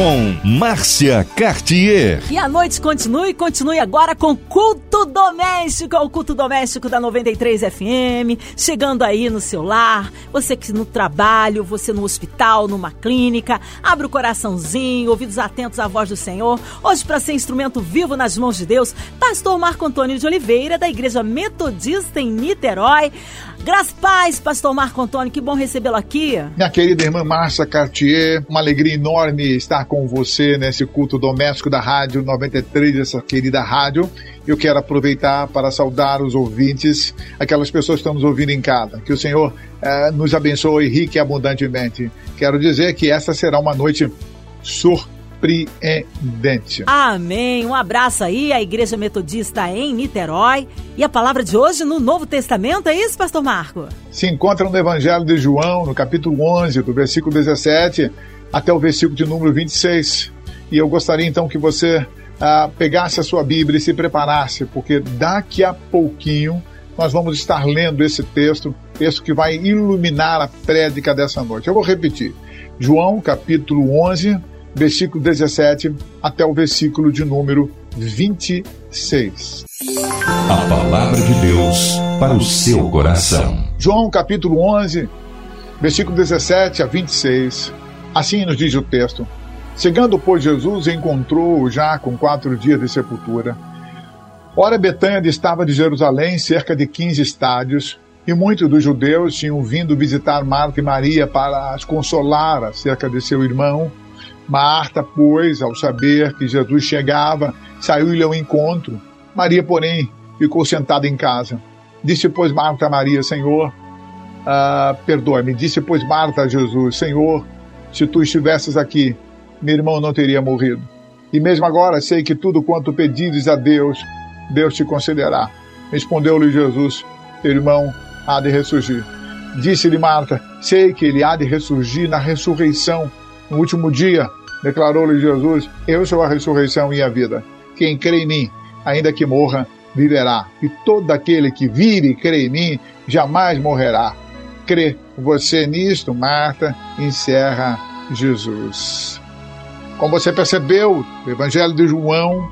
Com Márcia Cartier. E a noite continue, continue agora com Culto Doméstico, o Culto Doméstico da 93 FM, chegando aí no seu lar, você que no trabalho, você no hospital, numa clínica, abre o coraçãozinho, ouvidos atentos à voz do Senhor. Hoje, para ser instrumento vivo nas mãos de Deus, Pastor Marco Antônio de Oliveira, da Igreja Metodista em Niterói. Graças paz, Pastor Marco Antônio, que bom recebê-lo aqui. Minha querida irmã Márcia Cartier, uma alegria enorme estar com você nesse culto doméstico da Rádio 93, essa querida rádio. Eu quero aproveitar para saudar os ouvintes, aquelas pessoas que estão nos ouvindo em casa. Que o Senhor eh, nos abençoe rique e abundantemente. Quero dizer que essa será uma noite surpreendente surpreendente. Amém. Um abraço aí à Igreja Metodista em Niterói. E a palavra de hoje no Novo Testamento, é isso, Pastor Marco? Se encontra no Evangelho de João, no capítulo 11, do versículo 17 até o versículo de número 26. E eu gostaria então que você ah, pegasse a sua Bíblia e se preparasse, porque daqui a pouquinho nós vamos estar lendo esse texto, texto que vai iluminar a prédica dessa noite. Eu vou repetir. João, capítulo 11, versículo 17 até o versículo de número 26. A palavra de Deus para o seu coração. João capítulo 11, versículo 17 a 26. Assim nos diz o texto. Chegando, pois, Jesus encontrou-o já com quatro dias de sepultura. Ora, Betânia estava de Jerusalém cerca de 15 estádios, e muitos dos judeus tinham vindo visitar Marta e Maria para as consolar acerca de seu irmão. Marta, pois, ao saber que Jesus chegava, saiu-lhe ao encontro. Maria, porém, ficou sentada em casa. Disse, pois, Marta a Maria, Senhor, ah, perdoe-me. Disse, pois, Marta a Jesus, Senhor, se tu estivesses aqui, meu irmão não teria morrido. E mesmo agora sei que tudo quanto pedires a Deus, Deus te concederá. Respondeu-lhe Jesus, irmão há de ressurgir. Disse-lhe Marta, sei que ele há de ressurgir na ressurreição, no último dia. Declarou-lhe Jesus: Eu sou a ressurreição e a vida. Quem crê em mim, ainda que morra, viverá. E todo aquele que vive e crê em mim, jamais morrerá. Crê você nisto, Marta, encerra Jesus. Como você percebeu, o Evangelho de João,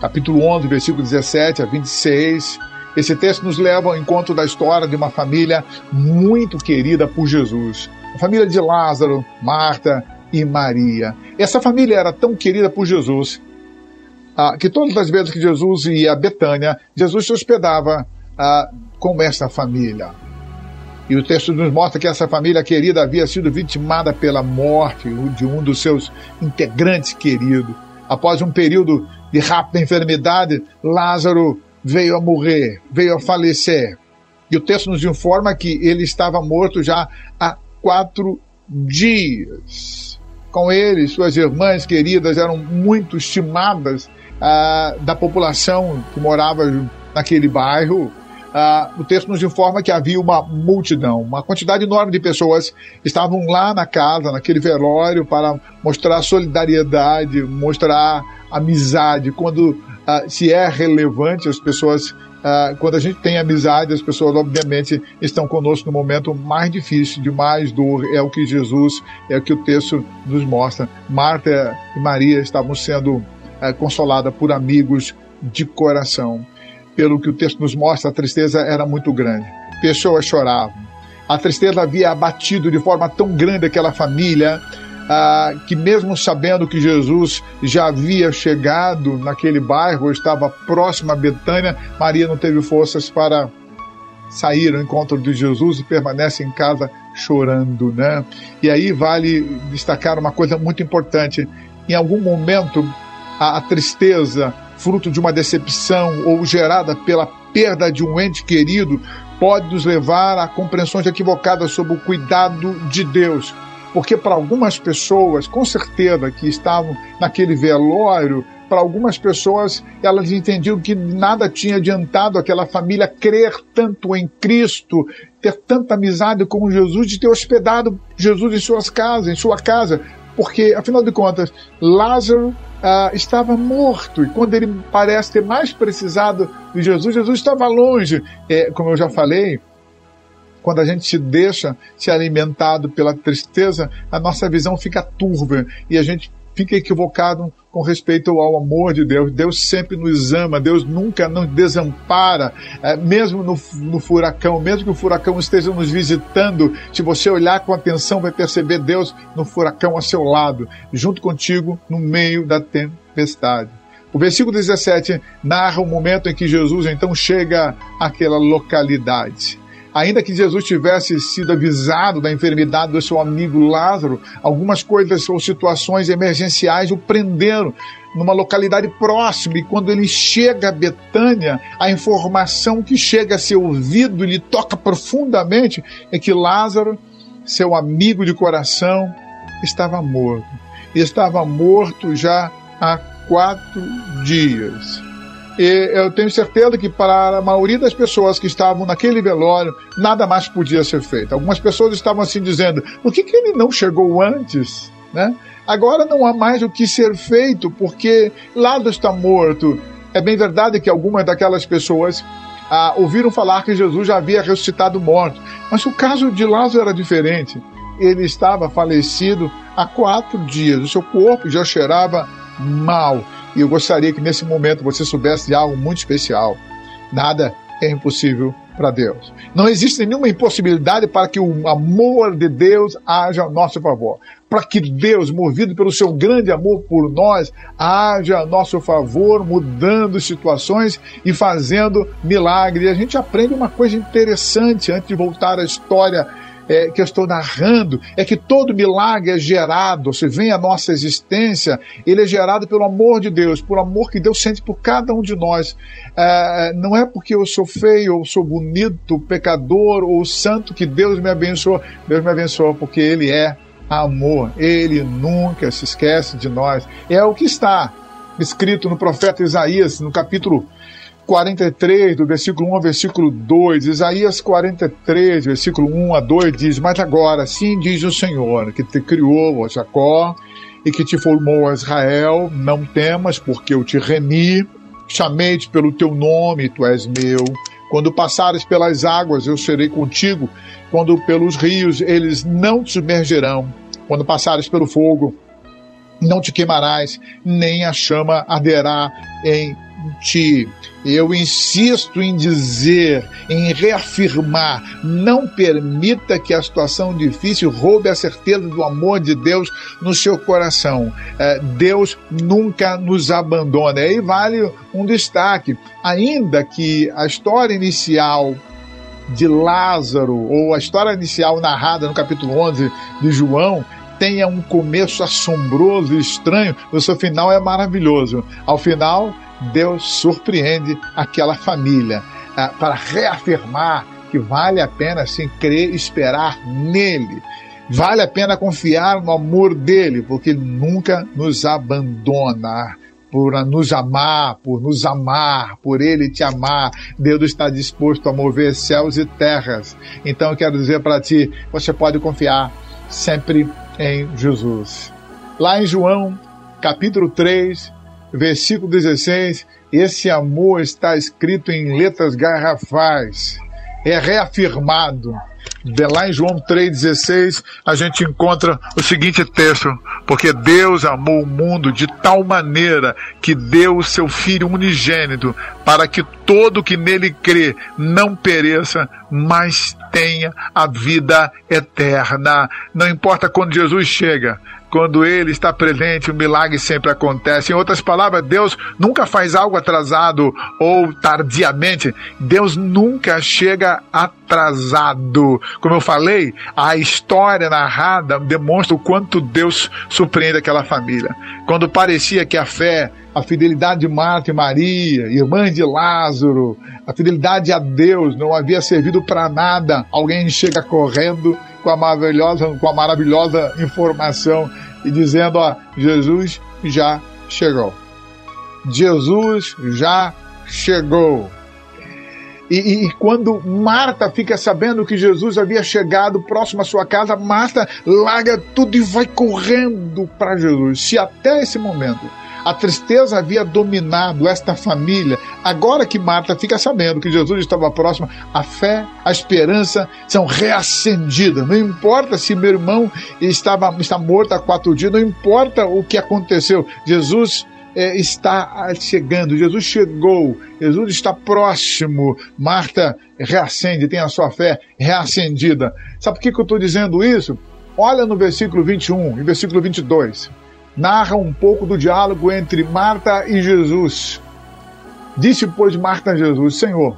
capítulo 11, versículo 17 a 26, esse texto nos leva ao encontro da história de uma família muito querida por Jesus. A família de Lázaro, Marta e Maria. Essa família era tão querida por Jesus ah, que todas as vezes que Jesus ia a Betânia, Jesus se hospedava ah, com essa família. E o texto nos mostra que essa família querida havia sido vitimada pela morte de um dos seus integrantes queridos. Após um período de rápida enfermidade, Lázaro veio a morrer, veio a falecer. E o texto nos informa que ele estava morto já há quatro dias com ele, suas irmãs queridas eram muito estimadas ah, da população que morava naquele bairro. Ah, o texto nos informa que havia uma multidão, uma quantidade enorme de pessoas estavam lá na casa, naquele velório, para mostrar solidariedade, mostrar amizade. Quando ah, se é relevante, as pessoas Uh, quando a gente tem amizade, as pessoas obviamente estão conosco no momento mais difícil, de mais dor. É o que Jesus, é o que o texto nos mostra. Marta e Maria estavam sendo uh, consoladas por amigos de coração. Pelo que o texto nos mostra, a tristeza era muito grande. Pessoas choravam. A tristeza havia abatido de forma tão grande aquela família ah, que mesmo sabendo que Jesus já havia chegado naquele bairro, estava próximo a Betânia, Maria não teve forças para sair ao encontro de Jesus e permanece em casa chorando, né? E aí vale destacar uma coisa muito importante. Em algum momento, a, a tristeza, fruto de uma decepção ou gerada pela perda de um ente querido, pode nos levar a compreensões equivocadas sobre o cuidado de Deus porque para algumas pessoas, com certeza, que estavam naquele velório, para algumas pessoas, elas entendiam que nada tinha adiantado aquela família crer tanto em Cristo, ter tanta amizade com Jesus, de ter hospedado Jesus em suas casas, em sua casa, porque, afinal de contas, Lázaro ah, estava morto. E quando ele parece ter mais precisado de Jesus, Jesus estava longe. É, como eu já falei, quando a gente se deixa ser alimentado pela tristeza, a nossa visão fica turva e a gente fica equivocado com respeito ao amor de Deus. Deus sempre nos ama, Deus nunca nos desampara, é, mesmo no, no, furacão, mesmo que o furacão esteja nos visitando. Se você olhar com atenção, vai perceber Deus no furacão a seu lado, junto contigo, no meio da tempestade. O versículo 17 narra o momento em que Jesus então chega àquela localidade. Ainda que Jesus tivesse sido avisado da enfermidade do seu amigo Lázaro, algumas coisas ou situações emergenciais o prenderam numa localidade próxima. E quando ele chega a Betânia, a informação que chega a seu ouvido e lhe toca profundamente é que Lázaro, seu amigo de coração, estava morto. E estava morto já há quatro dias. E eu tenho certeza que para a maioria das pessoas que estavam naquele velório, nada mais podia ser feito. Algumas pessoas estavam assim dizendo: por que, que ele não chegou antes? Né? Agora não há mais o que ser feito, porque Lázaro está morto. É bem verdade que algumas daquelas pessoas ah, ouviram falar que Jesus já havia ressuscitado morto, mas o caso de Lázaro era diferente. Ele estava falecido há quatro dias, o seu corpo já cheirava mal. E eu gostaria que nesse momento você soubesse de algo muito especial. Nada é impossível para Deus. Não existe nenhuma impossibilidade para que o amor de Deus haja a nosso favor. Para que Deus, movido pelo seu grande amor por nós, haja a nosso favor, mudando situações e fazendo milagres. E a gente aprende uma coisa interessante antes de voltar à história é, que eu estou narrando é que todo milagre é gerado, se vem à nossa existência, ele é gerado pelo amor de Deus, por amor que Deus sente por cada um de nós. É, não é porque eu sou feio, ou sou bonito, pecador ou santo que Deus me abençoa. Deus me abençoa porque Ele é amor. Ele nunca se esquece de nós. É o que está escrito no profeta Isaías, no capítulo 43, do versículo 1 ao versículo 2, Isaías 43, versículo 1 a 2 diz: Mas agora, assim diz o Senhor, que te criou, ó Jacó, e que te formou, Israel, não temas, porque eu te remi, chamei-te pelo teu nome, tu és meu. Quando passares pelas águas, eu serei contigo. Quando pelos rios, eles não te submergerão. Quando passares pelo fogo, não te queimarás, nem a chama arderá em ti. Eu insisto em dizer, em reafirmar, não permita que a situação difícil roube a certeza do amor de Deus no seu coração. É, Deus nunca nos abandona. E vale um destaque. Ainda que a história inicial de Lázaro, ou a história inicial narrada no capítulo 11 de João, tenha um começo assombroso e estranho, o seu final é maravilhoso. Ao final, Deus surpreende aquela família ah, para reafirmar que vale a pena sim crer esperar nele. Vale a pena confiar no amor dele, porque ele nunca nos abandona. Por nos amar, por nos amar, por ele te amar, Deus está disposto a mover céus e terras. Então eu quero dizer para ti, você pode confiar sempre em Jesus. Lá em João, capítulo 3, versículo 16, esse amor está escrito em letras garrafais, é reafirmado. De lá em João 3,16, a gente encontra o seguinte texto: Porque Deus amou o mundo de tal maneira que deu o seu Filho unigênito, para que todo que nele crê não pereça, mas tenha a vida eterna. Não importa quando Jesus chega, quando ele está presente, o milagre sempre acontece. Em outras palavras, Deus nunca faz algo atrasado ou tardiamente. Deus nunca chega atrasado. Como eu falei, a história narrada demonstra o quanto Deus surpreende aquela família. Quando parecia que a fé, a fidelidade de Marta e Maria, irmã de Lázaro, a fidelidade a Deus não havia servido para nada, alguém chega correndo com a maravilhosa, com a maravilhosa informação e dizendo: ó, Jesus já chegou. Jesus já chegou. E, e, e, quando Marta fica sabendo que Jesus havia chegado próximo à sua casa, Marta larga tudo e vai correndo para Jesus. Se até esse momento A tristeza havia dominado esta família. Agora que Marta fica sabendo que Jesus estava próximo, a fé, a esperança são reacendidas. Não importa se meu irmão estava, está morto há quatro dias, não importa o que aconteceu. Jesus é, está chegando, Jesus chegou, Jesus está próximo. Marta reacende, tem a sua fé reacendida. Sabe por que, que eu estou dizendo isso? Olha no versículo 21 e versículo 22. Narra um pouco do diálogo entre Marta e Jesus. Disse, pois, Marta a Jesus: Senhor,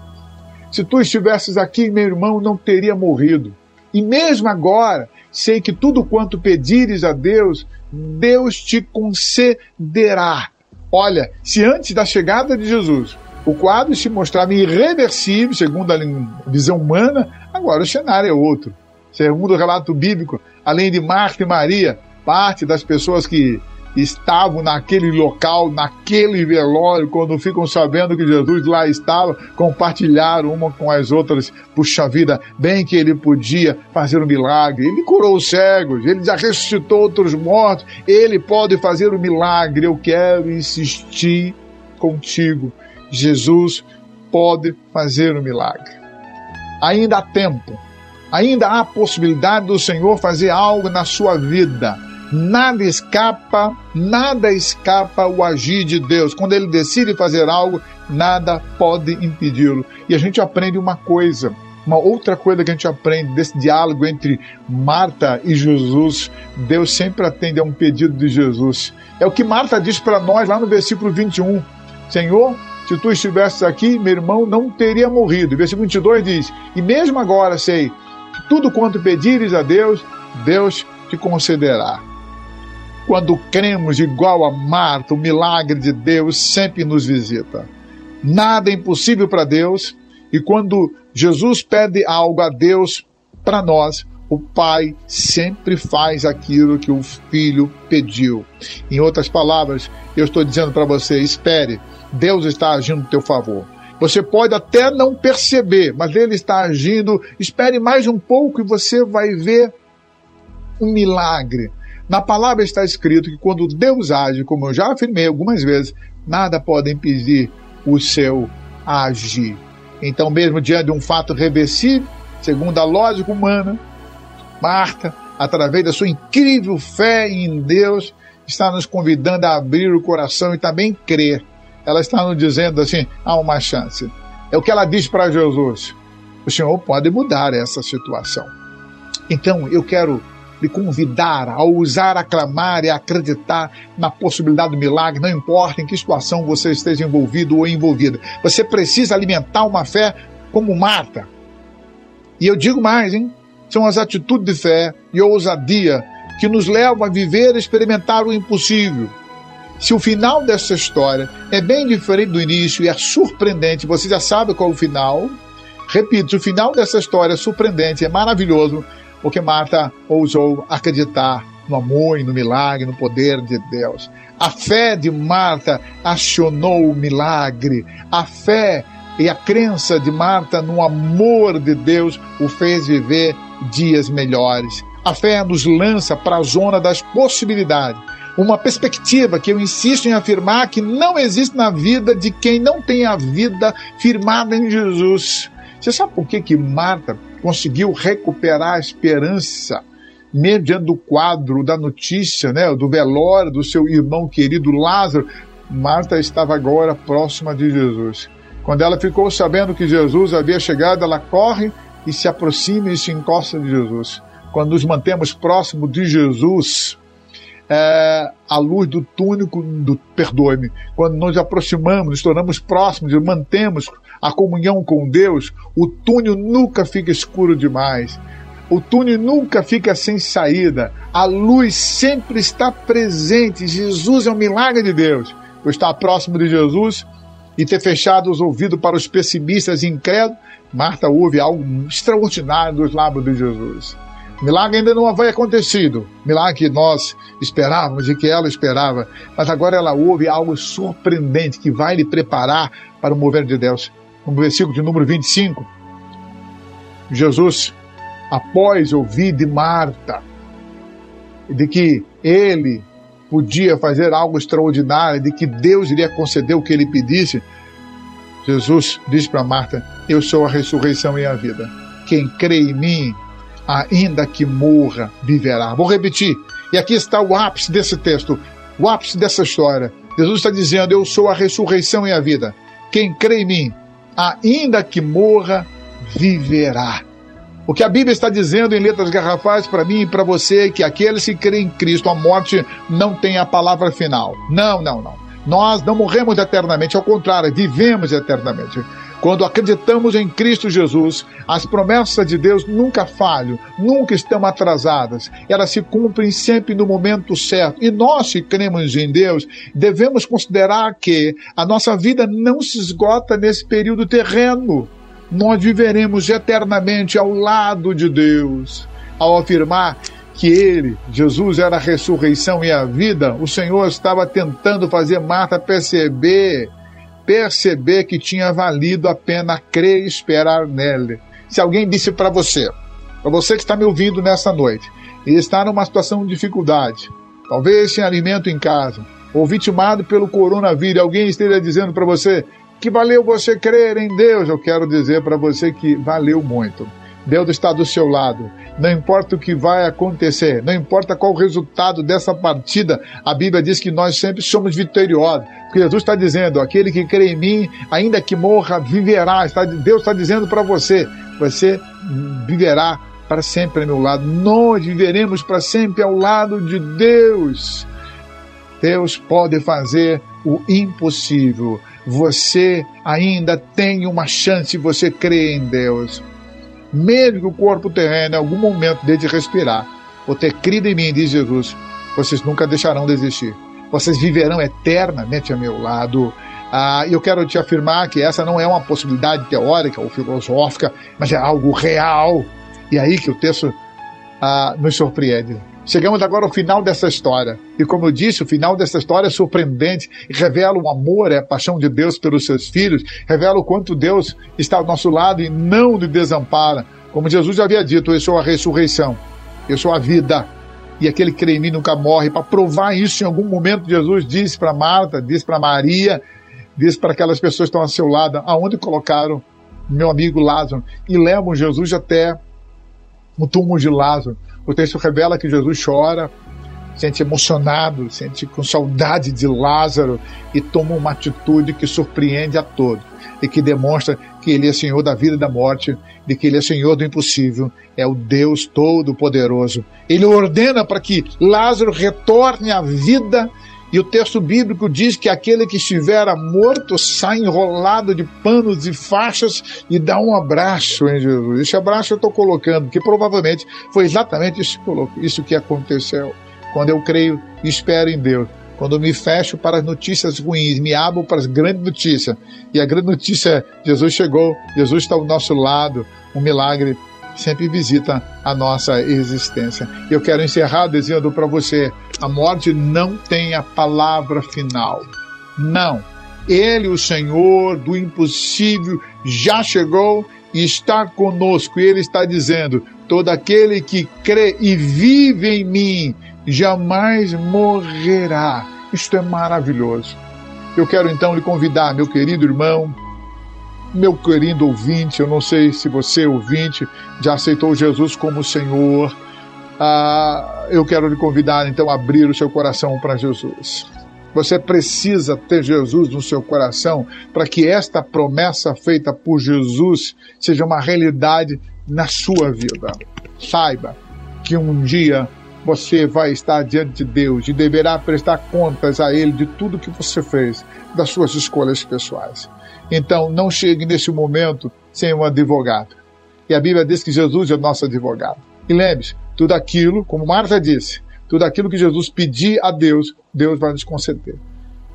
se tu estivesses aqui, meu irmão não teria morrido. E mesmo agora, sei que tudo quanto pedires a Deus, Deus te concederá. Olha, se antes da chegada de Jesus o quadro se mostrava irreversível, segundo a visão humana, agora o cenário é outro. Segundo o relato bíblico, além de Marta e Maria, parte das pessoas que estavam naquele local, naquele velório, quando ficam sabendo que Jesus lá estava, compartilharam uma com as outras. Puxa vida, bem que ele podia fazer um milagre. Ele curou os cegos, ele já ressuscitou outros mortos, ele pode fazer um milagre. Eu quero insistir contigo. Jesus pode fazer um milagre. Ainda há tempo, ainda há possibilidade do Senhor fazer algo na sua vida Nada escapa, nada escapa o agir de Deus. Quando ele decide fazer algo, nada pode impedi-lo. E a gente aprende uma coisa, uma outra coisa que a gente aprende desse diálogo entre Marta e Jesus. Deus sempre atende a um pedido de Jesus. É o que Marta diz para nós lá no versículo 21. Senhor, se tu estivesses aqui, meu irmão não teria morrido. versículo 22 diz: E mesmo agora sei que tudo quanto pedires a Deus, Deus te concederá. Quando cremos igual a Marta, o milagre de Deus sempre nos visita. Nada é impossível para Deus, e quando Jesus pede algo a Deus para nós, o pai sempre faz aquilo que o filho pediu. Em outras palavras, eu estou dizendo para você: espere, Deus está agindo em teu favor. Você pode até não perceber, mas Ele está agindo. Espere mais um pouco e você vai ver um milagre. Na palavra está escrito que quando Deus age, como eu já afirmei algumas vezes, nada pode impedir o seu agir. Então, mesmo diante de um fato reversível, segundo a lógica humana, Marta, através da sua incrível fé em Deus, está nos convidando a abrir o coração e também crer. Ela está nos dizendo assim: há uma chance. É o que ela diz para Jesus: o Senhor pode mudar essa situação. Então, eu quero lhe convidar a ousar aclamar e acreditar na possibilidade do milagre, não importa em que situação você esteja envolvido ou envolvida. Você precisa alimentar uma fé como Marta. E eu digo mais, hein? São as atitudes de fé e ousadia que nos levam a viver e experimentar o impossível. Se o final dessa história é bem diferente do início e é surpreendente, você já sabe qual é o final. Repito, se o final dessa história é surpreendente, é maravilhoso, porque Marta ousou acreditar no amor e no milagre, no poder de Deus. A fé de Marta acionou o milagre. A fé e a crença de Marta no amor de Deus o fez viver dias melhores. A fé nos lança para a zona das possibilidades. Uma perspectiva que eu insisto em afirmar que não existe na vida de quem não tem a vida firmada em Jesus. Você sabe por que, que Marta conseguiu recuperar a esperança mediante o quadro da notícia, né, do velório do seu irmão querido Lázaro? Marta estava agora próxima de Jesus. Quando ela ficou sabendo que Jesus havia chegado, ela corre e se aproxima e se encosta de Jesus. Quando nos mantemos próximos de Jesus, é, a luz do túnico do perdoe-me. Quando nos aproximamos, nos tornamos próximos e mantemos a comunhão com Deus, o túnel nunca fica escuro demais. O túnel nunca fica sem saída. A luz sempre está presente. Jesus é um milagre de Deus. Por estar próximo de Jesus e ter fechado os ouvidos para os pessimistas e incrédulos, Marta ouve algo extraordinário dos lábios de Jesus. Milagre ainda não havia acontecido. Milagre que nós esperávamos e que ela esperava. Mas agora ela ouve algo surpreendente que vai lhe preparar para o mover de Deus no versículo de número 25, Jesus, após ouvir de Marta, de que ele podia fazer algo extraordinário, de que Deus iria conceder o que ele pedisse, Jesus diz para Marta: Eu sou a ressurreição e a vida. Quem crê em mim, ainda que morra, viverá. Vou repetir. E aqui está o ápice desse texto, o ápice dessa história. Jesus está dizendo: Eu sou a ressurreição e a vida. Quem crê em mim, ainda que morra, viverá. O que a Bíblia está dizendo em letras garrafais para mim e para você é que aqueles que creem em Cristo, a morte não tem a palavra final. Não, não, não. Nós não morremos eternamente, ao contrário, vivemos eternamente. Quando acreditamos em Cristo Jesus, as promessas de Deus nunca falham, nunca estão atrasadas. Elas se cumprem sempre no momento certo. E nós, que cremos em Deus, devemos considerar que a nossa vida não se esgota nesse período terreno. Nós viveremos eternamente ao lado de Deus. Ao afirmar que ele, Jesus, era a ressurreição e a vida, o Senhor estava tentando fazer Marta perceber, perceber que tinha valido a pena crer e esperar nele. Se alguém disse para você, para você que está me ouvindo nessa noite, e está numa situação de dificuldade, talvez sem alimento em casa, ou vitimado pelo coronavírus, alguém esteja dizendo para você que valeu você crer em Deus, eu quero dizer para você que valeu muito. Deus está do seu lado. Não importa o que vai acontecer, não importa qual o resultado dessa partida, a Bíblia diz que nós sempre somos vitoriosos. Porque Jesus está dizendo: aquele que crê em mim, ainda que morra, viverá. Deus está dizendo para você: você viverá para sempre ao meu lado. Nós viveremos para sempre ao lado de Deus. Deus pode fazer o impossível. Você ainda tem uma chance, você crê em Deus mesmo que o corpo terreno, em algum momento, deixe de respirar, ou ter crido em mim, diz Jesus, vocês nunca deixarão de existir. Vocês viverão eternamente a meu lado. Ah, eu quero te afirmar que essa não é uma possibilidade teórica ou filosófica, mas é algo real. E é aí que o texto ah, nos surpreende. Chegamos agora ao final dessa história. E como eu disse, o final dessa história é surpreendente e revela o amor e a paixão de Deus pelos seus filhos, revela o quanto Deus está ao nosso lado e não nos desampara. Como Jesus já havia dito, eu sou a ressurreição, eu sou a vida. E aquele que crê em mim nunca morre. Para provar isso, em algum momento, Jesus disse para Marta, disse para Maria, disse para aquelas pessoas que estão ao seu lado, aonde colocaram meu amigo Lázaro, e levam Jesus até o túmulo de Lázaro. O texto revela que Jesus chora, sente emocionado, sente com saudade de Lázaro e toma uma atitude que surpreende a todos e que demonstra que ele é Senhor da vida e da morte, de que ele é Senhor do impossível, é o Deus Todo-Poderoso. Ele ordena para que Lázaro retorne à vida e o texto bíblico diz que aquele que estivera morto sai enrolado de panos e faixas e dá um abraço em Jesus. Esse abraço eu estou colocando, que provavelmente foi exatamente isso, que aconteceu. Quando eu creio e espero em Deus, quando me fecho para as notícias ruins, me abro para as grandes notícias. E a grande notícia é: Jesus chegou, Jesus está ao nosso lado, um milagre sempre visita a nossa existência. Eu quero encerrar dizendo para você: a morte não tem a palavra final. Não. Ele, o Senhor do impossível, já chegou e está conosco. E ele está dizendo: todo aquele que crê e vive em mim jamais morrerá. Isto é maravilhoso. Eu quero então lhe convidar, meu querido irmão, meu querido ouvinte, eu não sei se você, ouvinte, já aceitou Jesus como Senhor. Ah, eu quero lhe convidar então a abrir o seu coração para Jesus. Você precisa ter Jesus no seu coração para que esta promessa feita por Jesus seja uma realidade na sua vida. Saiba que um dia você vai estar diante de Deus e deverá prestar contas a Ele de tudo que você fez, das suas escolhas pessoais. Então, não chegue nesse momento sem um advogado. E a Bíblia diz que Jesus é o nosso advogado. E lembre-se, tudo aquilo, como Marta disse, tudo aquilo que Jesus pedir a Deus, Deus vai nos conceder.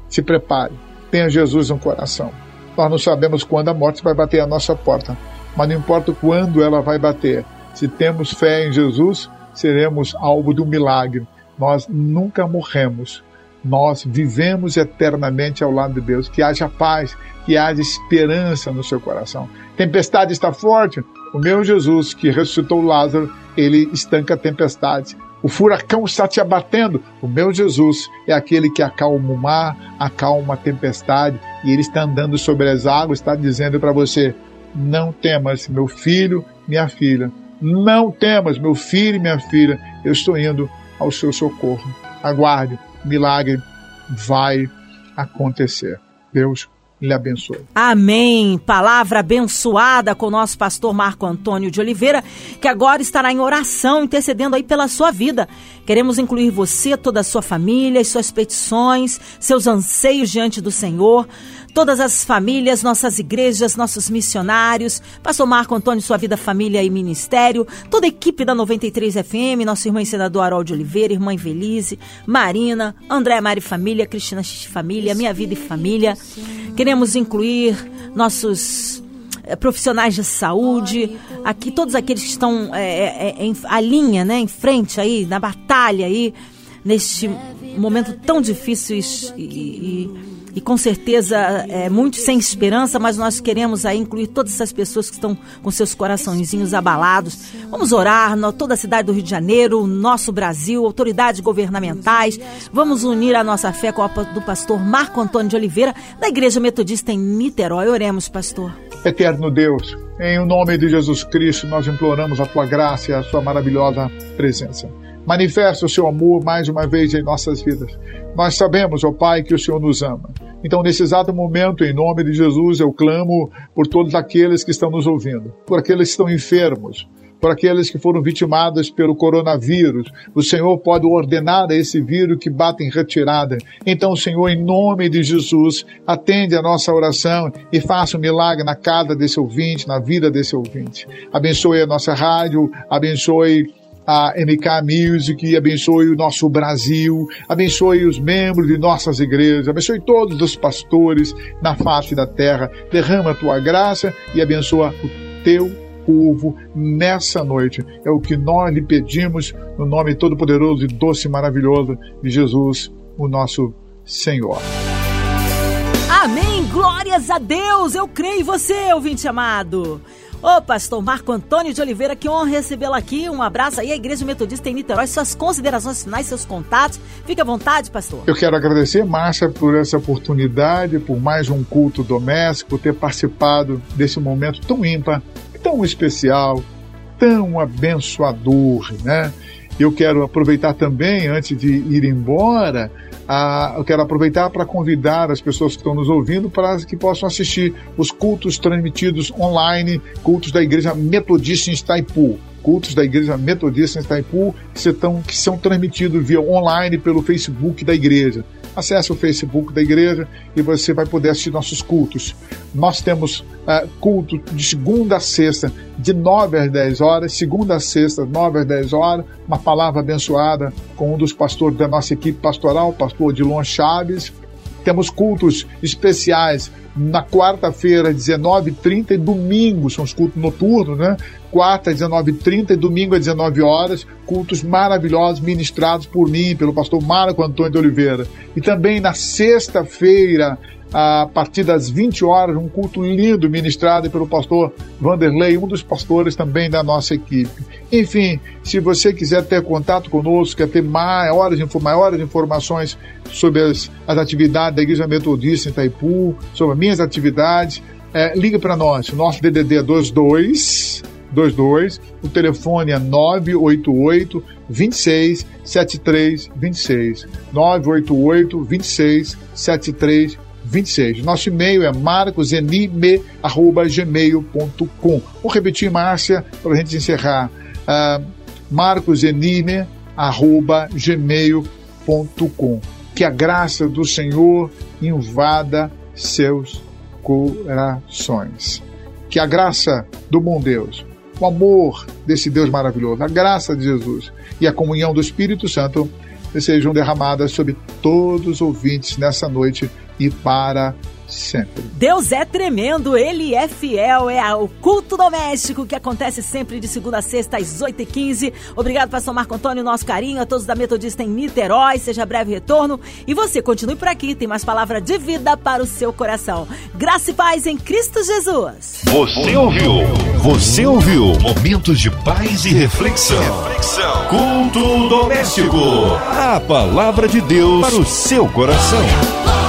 Se prepare, tenha Jesus no coração. Nós não sabemos quando a morte vai bater a nossa porta, mas não importa quando ela vai bater. Se temos fé em Jesus, seremos alvo um milagre. Nós nunca morremos, nós vivemos eternamente ao lado de Deus. Que haja paz, que haja esperança no seu coração. Tempestade está forte. O meu Jesus, que ressuscitou Lázaro, ele estanca a tempestade. O furacão está te abatendo. O meu Jesus é aquele que acalma o mar, acalma a tempestade, e ele está andando sobre as águas, está dizendo para você: não temas, meu filho, minha filha. Não temas, meu filho e minha filha. Eu estou indo ao seu socorro. Aguarde, milagre vai acontecer. Deus lhe abençoe. Amém. Palavra abençoada com o nosso pastor Marco Antônio de Oliveira, que agora estará em oração, intercedendo aí pela sua vida. Queremos incluir você, toda a sua família, as suas petições, seus anseios diante do Senhor todas as famílias, nossas igrejas, nossos missionários, Pastor Marco Antônio, sua vida, família e ministério, toda a equipe da 93 FM, nosso irmão senador Harold Oliveira, irmã Invelise, Marina, André Mari Família, Cristina Xixi Família, Minha Vida e Família. Queremos incluir nossos eh, profissionais de saúde, aqui todos aqueles que estão é, é, em a linha, né, em frente aí, na batalha aí, neste momento tão difícil e, e e com certeza é, muitos sem esperança, mas nós queremos aí incluir todas essas pessoas que estão com seus coraçõezinhos abalados. Vamos orar, toda a cidade do Rio de Janeiro, nosso Brasil, autoridades governamentais. Vamos unir a nossa fé com a do pastor Marco Antônio de Oliveira, da Igreja Metodista em Niterói. Oremos, pastor. Eterno Deus, em o nome de Jesus Cristo, nós imploramos a tua graça e a sua maravilhosa presença. Manifesta o seu amor mais uma vez em nossas vidas. Nós sabemos, ó Pai, que o Senhor nos ama. Então, nesse exato momento, em nome de Jesus, eu clamo por todos aqueles que estão nos ouvindo, por aqueles que estão enfermos, por aqueles que foram vitimados pelo coronavírus. O Senhor pode ordenar a esse vírus que bate em retirada. Então, Senhor, em nome de Jesus, atende a nossa oração e faça um milagre na casa desse ouvinte, na vida desse ouvinte. Abençoe a nossa rádio, abençoe a MK Music, abençoe o nosso Brasil, abençoe os membros de nossas igrejas, abençoe todos os pastores na face da terra. Derrama a tua graça e abençoa o teu povo nessa noite. É o que nós lhe pedimos no nome todo-poderoso e doce e maravilhoso de Jesus, o nosso Senhor. Amém! Glórias a Deus! Eu creio em você, ouvinte amado. Ô, pastor Marco Antônio de Oliveira, que honra recebê-lo aqui. Um abraço aí à Igreja Metodista em Niterói. Suas considerações finais, seus contatos. Fique à vontade, pastor. Eu quero agradecer, Márcia, por essa oportunidade, por mais um culto doméstico, ter participado desse momento tão ímpar, tão especial, tão abençoador, né? Eu quero aproveitar também, antes de ir embora, ah, eu quero aproveitar para convidar as pessoas que estão nos ouvindo para que possam assistir os cultos transmitidos online, cultos da Igreja Metodista em Itaipu cultos da Igreja Metodista em Itaipu que, que são transmitidos via online pelo Facebook da igreja. Acesse o Facebook da igreja e você vai poder assistir nossos cultos. Nós temos uh, culto de segunda a sexta, de 9 às 10 horas, segunda a sexta, 9 às 10 horas, uma palavra abençoada com um dos pastores da nossa equipe pastoral, o pastor Dilon Chaves. Temos cultos especiais na quarta-feira, 19h30 e domingo, são os cultos noturnos, né? Quarta, 19h30 e domingo, às 19 horas, cultos maravilhosos ministrados por mim, pelo pastor Marco Antônio de Oliveira. E também na sexta-feira, a partir das 20 horas, um culto lindo ministrado pelo pastor Vanderlei, um dos pastores também da nossa equipe. Enfim, se você quiser ter contato conosco, quer ter maiores, maiores informações sobre as, as atividades da Igreja Metodista em Itaipu, sobre as minhas atividades, é, ligue para nós. O nosso DDD é 22 22, o telefone é 988 26 73 26. 988 26 73 26. Nosso e-mail é marcosenime.gmail.com. Vou repetir, Márcia, para a gente encerrar. Uh, marcosenime.gmail.com. Que a graça do Senhor invada seus corações. Que a graça do bom Deus, o amor desse Deus maravilhoso, a graça de Jesus e a comunhão do Espírito Santo sejam derramadas sobre todos os ouvintes nessa noite e para sempre. Deus é tremendo, Ele é fiel, é o culto doméstico que acontece sempre de segunda a sexta às 8h15. Obrigado, pastor Marco Antônio, nosso carinho, a todos da Metodista em Niterói, seja breve retorno. E você, continue por aqui, tem mais palavra de vida para o seu coração. Graça e paz em Cristo Jesus. Você ouviu? Você ouviu? Momentos de paz e reflexão. reflexão. Culto doméstico. A palavra de Deus para o seu coração.